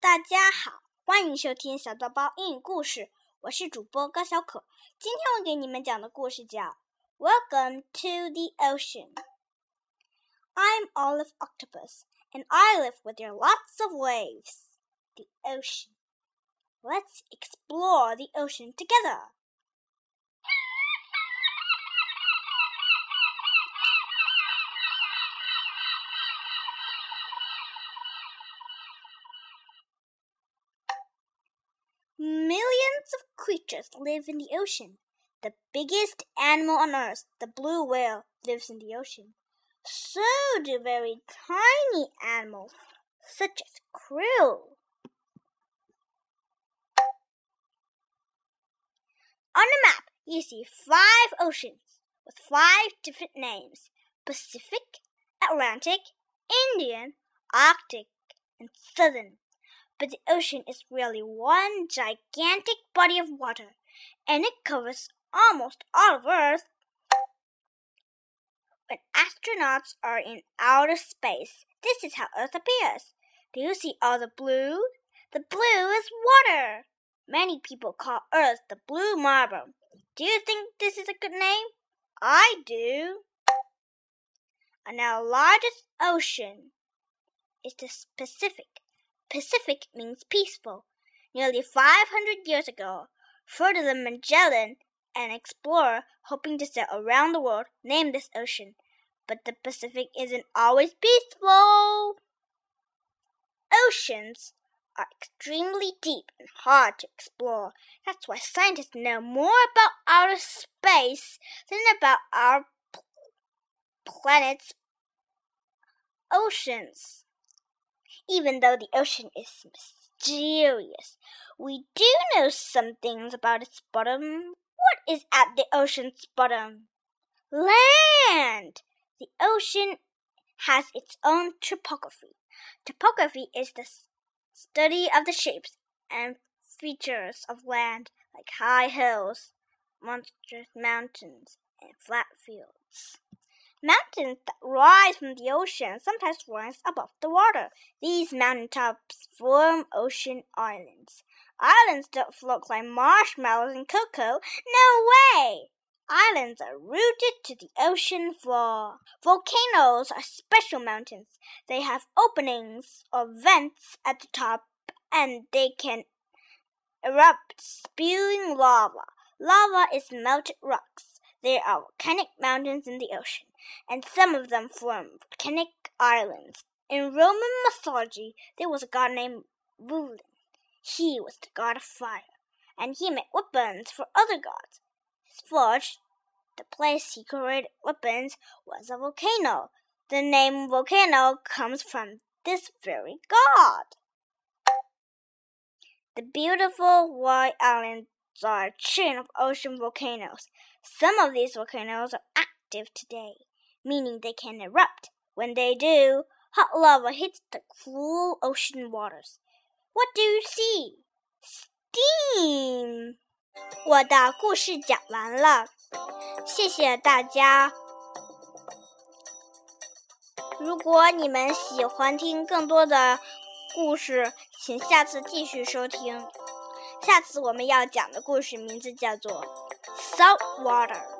大家好，欢迎收听小豆包英语故事，我是主播高小可。今天我给你们讲的故事叫《Welcome to the Ocean》。I'm Olive Octopus, and I live with your lots of waves. The ocean. Let's explore the ocean together. Creatures live in the ocean. The biggest animal on earth, the blue whale, lives in the ocean. So do very tiny animals, such as krill. On the map, you see five oceans with five different names Pacific, Atlantic, Indian, Arctic, and Southern but the ocean is really one gigantic body of water, and it covers almost all of Earth. When astronauts are in outer space, this is how Earth appears. Do you see all the blue? The blue is water. Many people call Earth the blue marble. Do you think this is a good name? I do. And our largest ocean is the Pacific. Pacific means peaceful. Nearly 500 years ago, Ferdinand Magellan, an explorer hoping to sail around the world, named this ocean. But the Pacific isn't always peaceful. Oceans are extremely deep and hard to explore. That's why scientists know more about outer space than about our planet's oceans. Even though the ocean is mysterious, we do know some things about its bottom. What is at the ocean's bottom? Land! The ocean has its own topography. Topography is the study of the shapes and features of land, like high hills, monstrous mountains, and flat fields. Mountains that rise from the ocean sometimes rise above the water. These mountain tops form ocean islands. Islands don't float like marshmallows and cocoa. No way! Islands are rooted to the ocean floor. Volcanoes are special mountains. They have openings or vents at the top and they can erupt spewing lava. Lava is melted rocks. There are volcanic mountains in the ocean, and some of them form volcanic islands. In Roman mythology, there was a god named Vulcan. He was the god of fire, and he made weapons for other gods. His forge, the place he created weapons, was a volcano. The name volcano comes from this very god. The beautiful white islands are a chain of ocean volcanoes. Some of these volcanoes are active today, meaning they can erupt. When they do, hot lava hits the cool ocean waters. What do you see? Steam. 我的故事讲完了，谢谢大家。如果你们喜欢听更多的故事，请下次继续收听。下次我们要讲的故事名字叫做《 salt water.